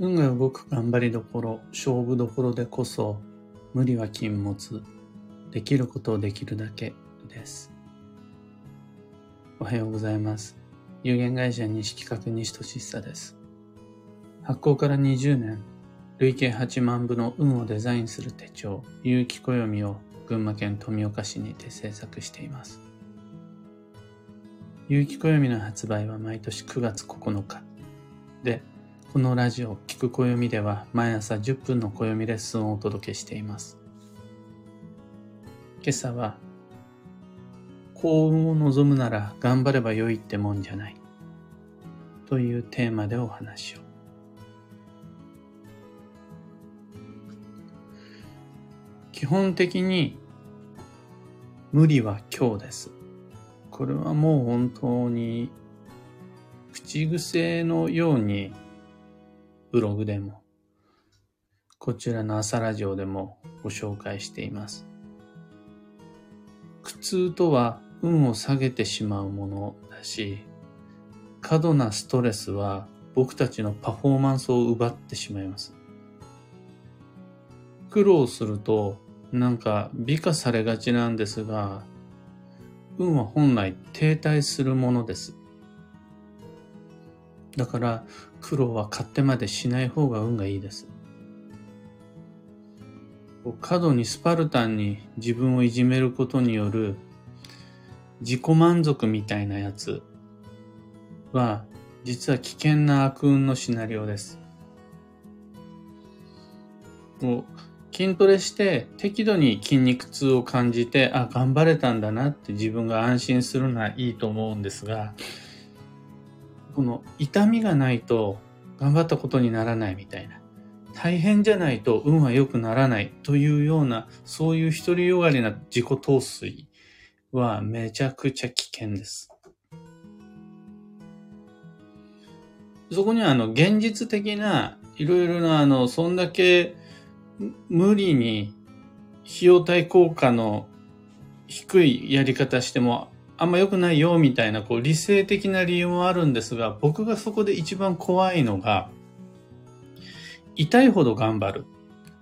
運が動く頑張りどころ、勝負どころでこそ、無理は禁物、できることをできるだけです。おはようございます。有限会社西企画西俊久です。発行から20年、累計8万部の運をデザインする手帳、有機暦を群馬県富岡市にて制作しています。有機暦の発売は毎年9月9日。で、このラジオ、聞く暦では毎朝10分の暦レッスンをお届けしています。今朝は、幸運を望むなら頑張ればよいってもんじゃない。というテーマでお話を。基本的に無理は今日です。これはもう本当に口癖のようにブログでも、こちらの朝ラジオでもご紹介しています。苦痛とは運を下げてしまうものだし、過度なストレスは僕たちのパフォーマンスを奪ってしまいます。苦労するとなんか美化されがちなんですが、運は本来停滞するものです。だから苦労は買ってまでしない方が運がいいです。過度にスパルタンに自分をいじめることによる自己満足みたいなやつは実は危険な悪運のシナリオです。筋トレして適度に筋肉痛を感じて、あ、頑張れたんだなって自分が安心するのはいいと思うんですが、この痛みがないと頑張ったことにならないみたいな。大変じゃないと運は良くならないというような、そういう独りよがりな自己陶酔はめちゃくちゃ危険です。そこにはあの現実的ないろいろなあの、そんだけ無理に費用対効果の低いやり方してもあんま良くないよみたいなこう理性的な理由もあるんですが、僕がそこで一番怖いのが、痛いほど頑張る。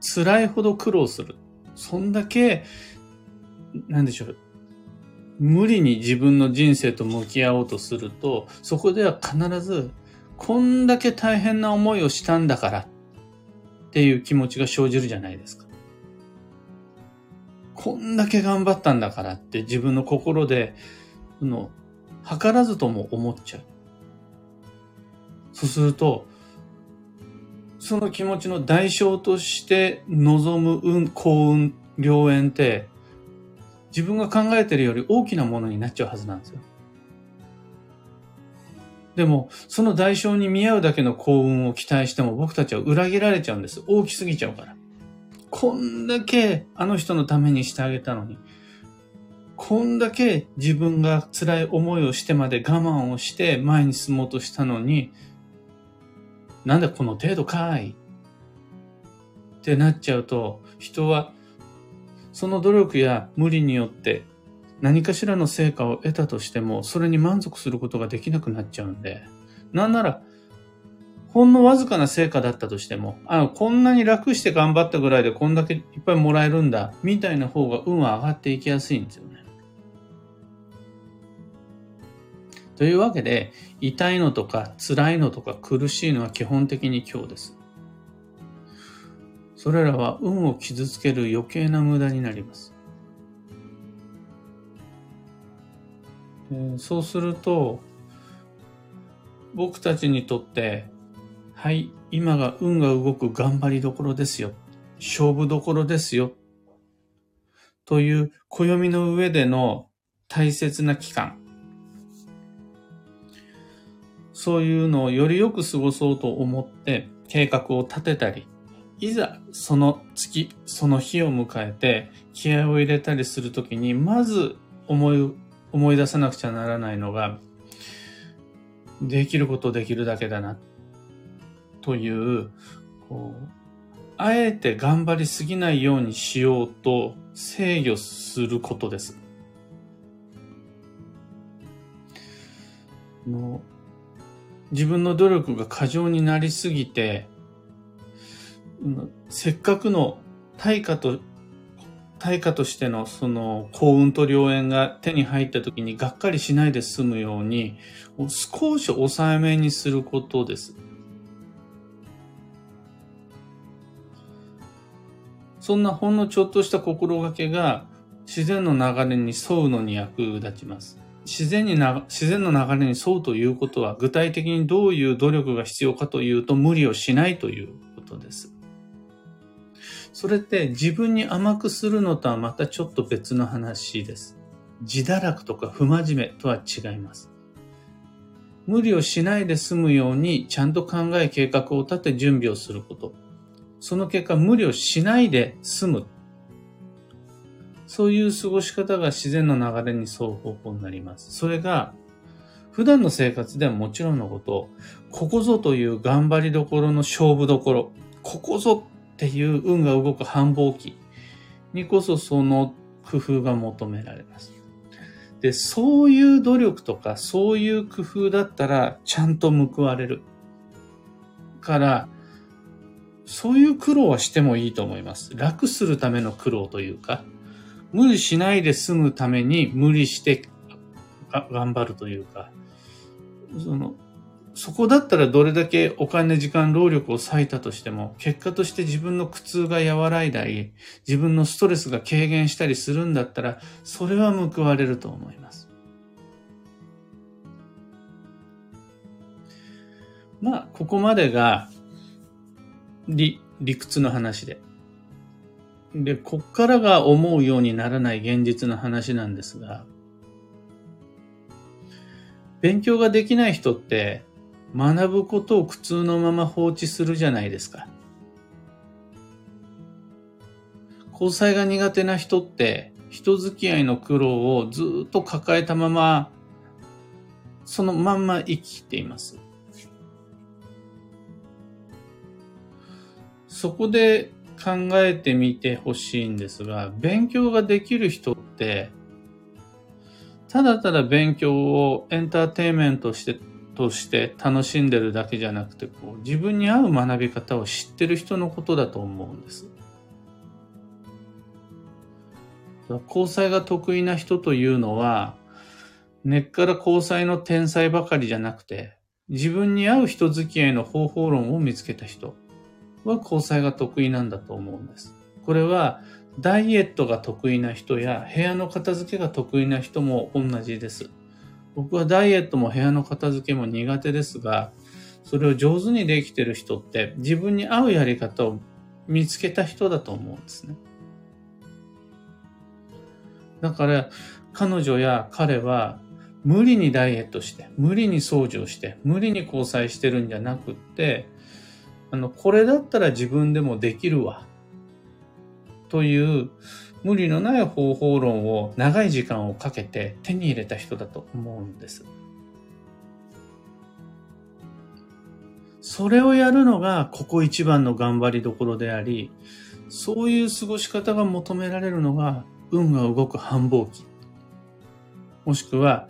辛いほど苦労する。そんだけ、なんでしょう。無理に自分の人生と向き合おうとすると、そこでは必ず、こんだけ大変な思いをしたんだからっていう気持ちが生じるじゃないですか。こんだけ頑張ったんだからって自分の心で、の、図らずとも思っちゃう。そうすると、その気持ちの代償として望む運、幸運、良縁って、自分が考えてるより大きなものになっちゃうはずなんですよ。でも、その代償に見合うだけの幸運を期待しても僕たちは裏切られちゃうんです。大きすぎちゃうから。こんだけあの人のためにしてあげたのに、こんだけ自分が辛い思いをしてまで我慢をして前に進もうとしたのに、なんでこの程度かいってなっちゃうと、人はその努力や無理によって何かしらの成果を得たとしても、それに満足することができなくなっちゃうんで、なんならほんのわずかな成果だったとしても、あの、こんなに楽して頑張ったぐらいでこんだけいっぱいもらえるんだ、みたいな方が運は上がっていきやすいんですよね。というわけで、痛いのとか辛いのとか苦しいのは基本的に今日です。それらは運を傷つける余計な無駄になります。そうすると、僕たちにとってはい、今が運が動く頑張りどころですよ。勝負どころですよ。という暦の上での大切な期間。そういうのをよりよく過ごそうと思って計画を立てたり、いざその月、その日を迎えて気合を入れたりするときに、まず思い、思い出さなくちゃならないのが、できることできるだけだな。という、こう、あえて頑張りすぎないようにしようと制御することです。の自分の努力が過剰になりすぎて、せっかくの対価と、対価としてのその幸運と良縁が手に入った時にがっかりしないで済むように少し抑えめにすることです。そんなほんのちょっとした心がけが自然の流れに沿うのに役立ちます。自然にな、自然の流れに沿うということは具体的にどういう努力が必要かというと無理をしないということです。それって自分に甘くするのとはまたちょっと別の話です。自堕落とか不真面目とは違います。無理をしないで済むようにちゃんと考え計画を立て準備をすること。その結果無理をしないで済むそういう過ごし方が自然の流れに沿う方法になります。それが、普段の生活ではもちろんのこと、ここぞという頑張りどころの勝負どころ、ここぞっていう運が動く繁忙期にこそその工夫が求められます。で、そういう努力とか、そういう工夫だったら、ちゃんと報われる。から、そういう苦労はしてもいいと思います。楽するための苦労というか、無理しないで済むために無理して頑張るというか、その、そこだったらどれだけお金、時間、労力を割いたとしても、結果として自分の苦痛が和らいだり、自分のストレスが軽減したりするんだったら、それは報われると思います。まあ、ここまでが理、理屈の話で。で、こっからが思うようにならない現実の話なんですが、勉強ができない人って学ぶことを苦痛のまま放置するじゃないですか。交際が苦手な人って人付き合いの苦労をずっと抱えたまま、そのまんま生きています。そこで考えてみてほしいんですが、勉強ができる人って、ただただ勉強をエンターテインメントして、として楽しんでるだけじゃなくて、こう、自分に合う学び方を知ってる人のことだと思うんです。交際が得意な人というのは、根っから交際の天才ばかりじゃなくて、自分に合う人付き合いの方法論を見つけた人。は交際が得意なんだと思うんです。これはダイエットが得意な人や部屋の片付けが得意な人も同じです。僕はダイエットも部屋の片付けも苦手ですが、それを上手にできてる人って自分に合うやり方を見つけた人だと思うんですね。だから彼女や彼は無理にダイエットして、無理に掃除をして、無理に交際してるんじゃなくって、あの、これだったら自分でもできるわ。という無理のない方法論を長い時間をかけて手に入れた人だと思うんです。それをやるのがここ一番の頑張りどころであり、そういう過ごし方が求められるのが運が動く繁忙期。もしくは、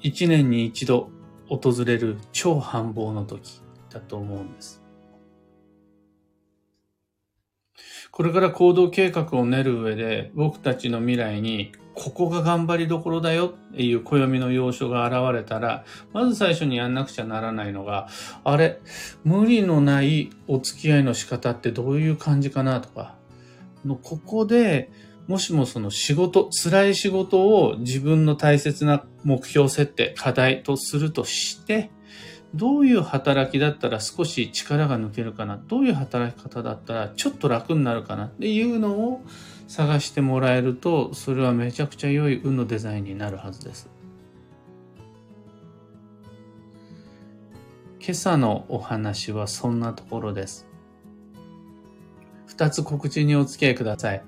一年に一度訪れる超繁忙の時だと思うんです。これから行動計画を練る上で、僕たちの未来に、ここが頑張りどころだよっていう暦の要所が現れたら、まず最初にやんなくちゃならないのが、あれ、無理のないお付き合いの仕方ってどういう感じかなとか、ここで、もしもその仕事、辛い仕事を自分の大切な目標設定、課題とするとして、どういう働きだったら少し力が抜けるかな？どういう働き方だったらちょっと楽になるかな？っていうのを探してもらえるとそれはめちゃくちゃ良い運のデザインになるはずです。今朝のお話はそんなところです。二つ告知にお付き合いください。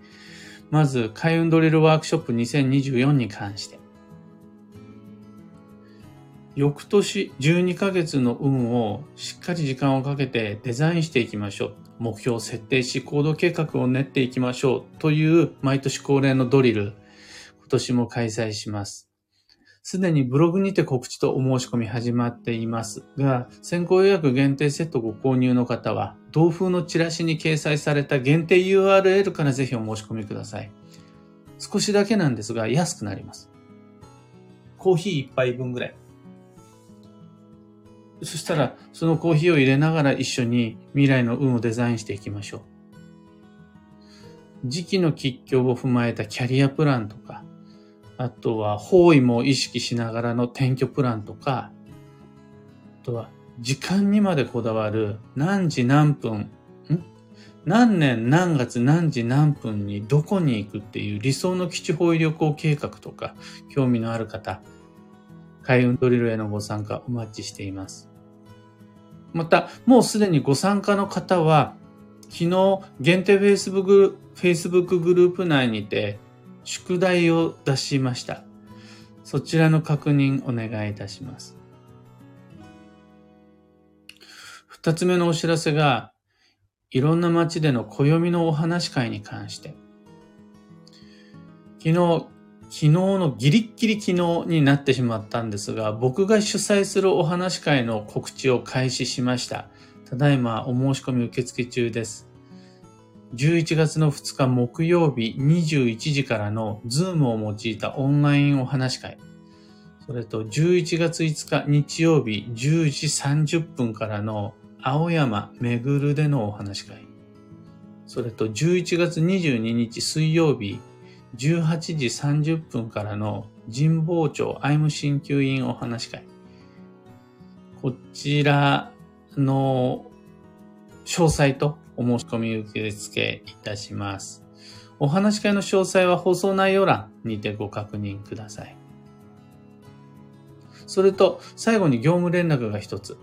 まず開運ドリルワークショップ2024に関して。翌年12ヶ月の運をしっかり時間をかけてデザインしていきましょう。目標を設定し行動計画を練っていきましょうという毎年恒例のドリル、今年も開催します。すでにブログにて告知とお申し込み始まっていますが、先行予約限定セットご購入の方は、同封のチラシに掲載された限定 URL からぜひお申し込みください。少しだけなんですが、安くなります。コーヒー一杯分ぐらい。そしたら、そのコーヒーを入れながら一緒に未来の運をデザインしていきましょう。時期の吉凶を踏まえたキャリアプランとか、あとは方位も意識しながらの転居プランとか、あとは時間にまでこだわる何時何分、ん？何年何月何時何分にどこに行くっていう理想の基地方位旅行計画とか興味のある方、開運ドリルへのご参加お待ちしています。また、もうすでにご参加の方は、昨日限定 Facebook, Facebook グループ内にて宿題を出しました。そちらの確認お願いいたします。二つ目のお知らせが、いろんな街での暦のお話会に関して。昨日、昨日のギリッギリ昨日になってしまったんですが、僕が主催するお話会の告知を開始しました。ただいまお申し込み受付中です。11月の2日木曜日21時からの Zoom を用いたオンラインお話会。それと11月5日日曜日10時30分からの青山めぐるでのお話会。それと11月22日水曜日18時30分からの神保町アイム鍼灸院お話会。こちらの詳細とお申し込み受付いたします。お話会の詳細は放送内容欄にてご確認ください。それと、最後に業務連絡が一つ。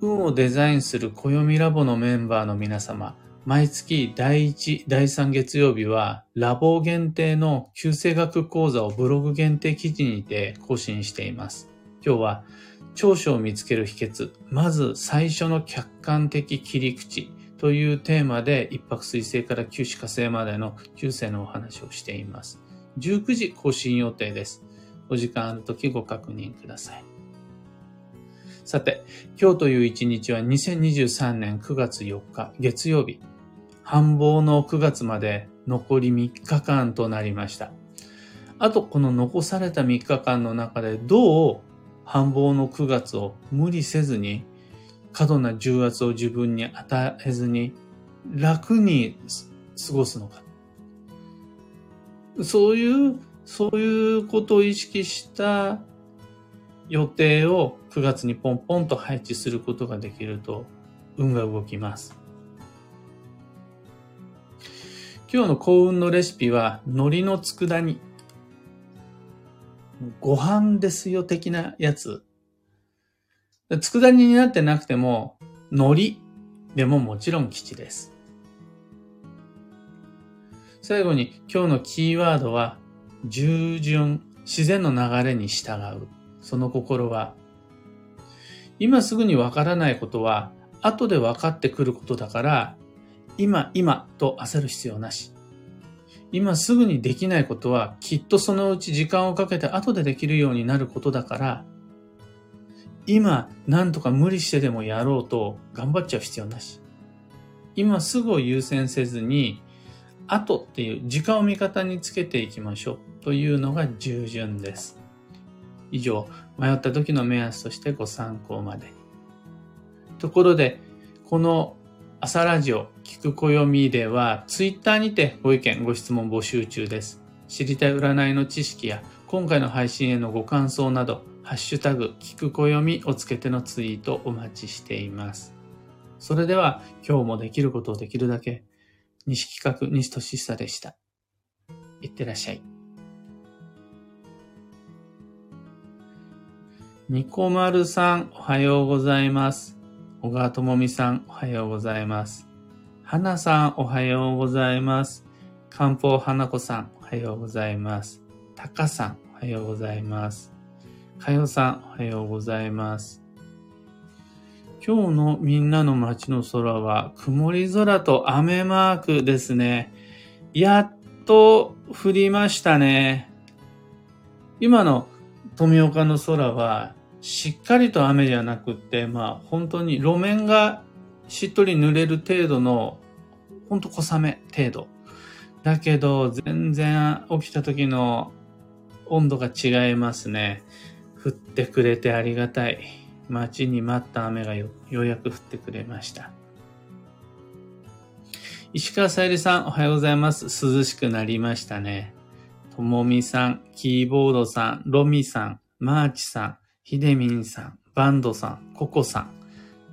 運をデザインする暦ラボのメンバーの皆様、毎月第1、第3月曜日は、ラボ限定の旧世学講座をブログ限定記事にて更新しています。今日は、長所を見つける秘訣、まず最初の客観的切り口というテーマで一泊水星から九死火星までの9世のお話をしています。19時更新予定です。お時間ある時ご確認ください。さて、今日という一日は2023年9月4日月曜日。繁忙の9月まで残り3日間となりました。あと、この残された3日間の中でどう繁忙の9月を無理せずに、過度な重圧を自分に与えずに、楽に過ごすのか。そういう、そういうことを意識した予定を9月にポンポンと配置することができると、運が動きます。今日の幸運のレシピは、海苔の佃煮。ご飯ですよ的なやつ。佃煮になってなくても、海苔でももちろん基地です。最後に今日のキーワードは、従順、自然の流れに従う。その心は、今すぐにわからないことは、後で分かってくることだから、今、今と焦る必要なし。今すぐにできないことはきっとそのうち時間をかけて後でできるようになることだから、今何とか無理してでもやろうと頑張っちゃう必要なし。今すぐを優先せずに、後っていう時間を味方につけていきましょうというのが従順です。以上、迷った時の目安としてご参考まで。ところで、この朝ラジオ、聞く暦では、ツイッターにてご意見、ご質問募集中です。知りたい占いの知識や、今回の配信へのご感想など、ハッシュタグ、聞く暦をつけてのツイートお待ちしています。それでは、今日もできることをできるだけ、西企画西俊久でした。いってらっしゃい。ニコマルさん、おはようございます。小川智美さん、おはようございます。花さん、おはようございます。漢方花子さん、おはようございます。たかさん、おはようございます。かよさん、おはようございます。今日のみんなの街の空は曇り空と雨マークですね。やっと降りましたね。今の富岡の空は、しっかりと雨じゃなくって、まあ本当に路面がしっとり濡れる程度の、ほんと小雨程度。だけど、全然起きた時の温度が違いますね。降ってくれてありがたい。待ちに待った雨がようやく降ってくれました。石川さゆりさん、おはようございます。涼しくなりましたね。ともみさん、キーボードさん、ロミさん、マーチさん、ひでみんさん、バンドさん、ココさん、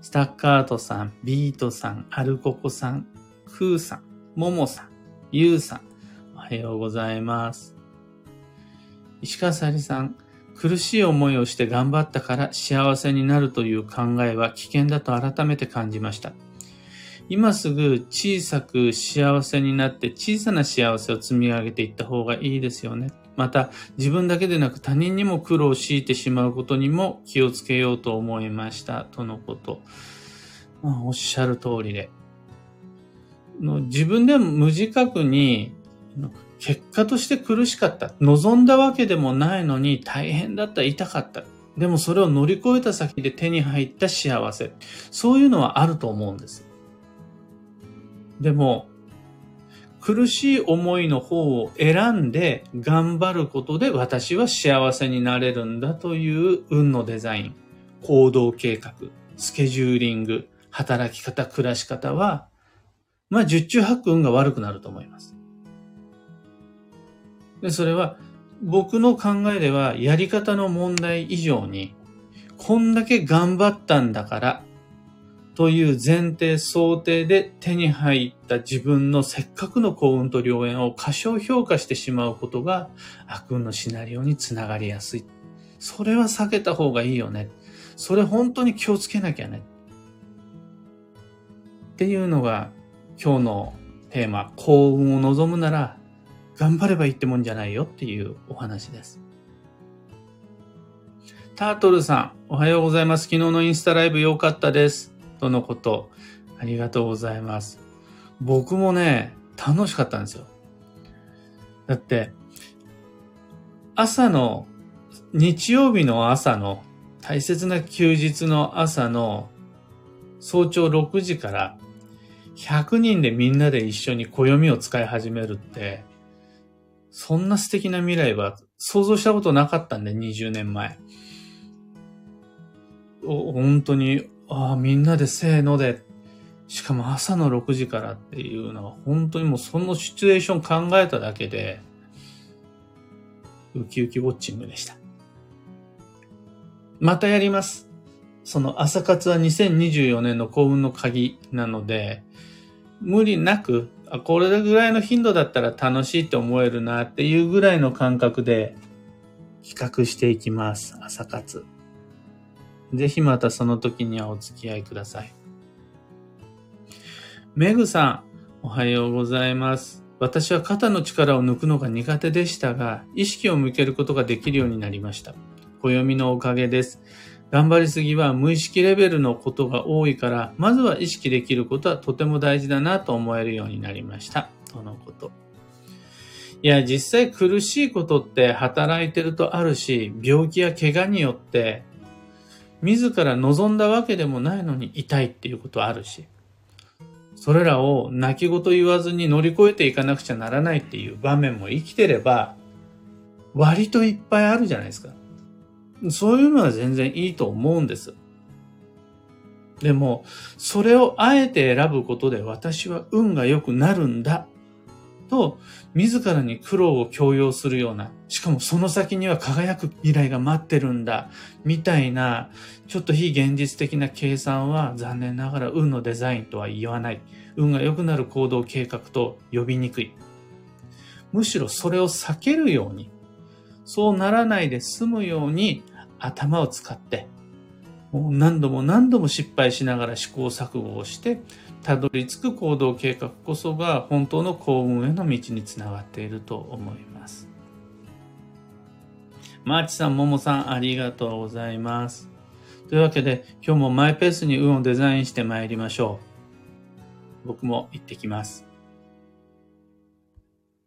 スタッカートさん、ビートさん、アルココさん、クーさん、モモさん、ユウさん、おはようございます。石川さゆりさん、苦しい思いをして頑張ったから幸せになるという考えは危険だと改めて感じました。今すぐ小さく幸せになって小さな幸せを積み上げていった方がいいですよね。また自分だけでなく他人にも苦労を強いてしまうことにも気をつけようと思いました。とのこと。まあ、おっしゃる通りで。自分でも無自覚に結果として苦しかった。望んだわけでもないのに大変だった、痛かった。でもそれを乗り越えた先で手に入った幸せ。そういうのはあると思うんです。でも、苦しい思いの方を選んで頑張ることで私は幸せになれるんだという運のデザイン、行動計画、スケジューリング、働き方、暮らし方は、まあ、十中八九運が悪くなると思います。で、それは僕の考えではやり方の問題以上に、こんだけ頑張ったんだから、という前提想定で手に入った自分のせっかくの幸運と良縁を過小評価してしまうことが悪運のシナリオにつながりやすい。それは避けた方がいいよね。それ本当に気をつけなきゃね。っていうのが今日のテーマ、幸運を望むなら頑張ればいいってもんじゃないよっていうお話です。タートルさん、おはようございます。昨日のインスタライブ良かったです。とのこと、ありがとうございます。僕もね、楽しかったんですよ。だって、朝の、日曜日の朝の、大切な休日の朝の早朝6時から100人でみんなで一緒に暦を使い始めるって、そんな素敵な未来は想像したことなかったんで、20年前。本当にああ、みんなでせーので、しかも朝の6時からっていうのは、本当にもうそのシチュエーション考えただけで、ウキウキウォッチングでした。またやります。その朝活は2024年の幸運の鍵なので、無理なく、あ、これぐらいの頻度だったら楽しいって思えるなっていうぐらいの感覚で企画していきます。朝活。ぜひまたその時にはお付き合いください。メグさん、おはようございます。私は肩の力を抜くのが苦手でしたが、意識を向けることができるようになりました。暦のおかげです。頑張りすぎは無意識レベルのことが多いから、まずは意識できることはとても大事だなと思えるようになりました。とのこと。いや、実際苦しいことって働いてるとあるし、病気や怪我によって自ら望んだわけでもないのに痛いっていうことあるし、それらを泣き言言わずに乗り越えていかなくちゃならないっていう場面も生きてれば、割といっぱいあるじゃないですか。そういうのは全然いいと思うんです。でも、それをあえて選ぶことで私は運が良くなるんだと、自らに苦労を強要するような、しかもその先には輝く未来が待ってるんだ、みたいな、ちょっと非現実的な計算は残念ながら運のデザインとは言わない。運が良くなる行動計画と呼びにくい。むしろそれを避けるように、そうならないで済むように頭を使って、もう何度も何度も失敗しながら試行錯誤をして、たどり着く行動計画こそが本当の幸運への道につながっていると思います。マーチさん、ももさん、ありがとうございます。というわけで、今日もマイペースに運をデザインして参りましょう。僕も行ってきます。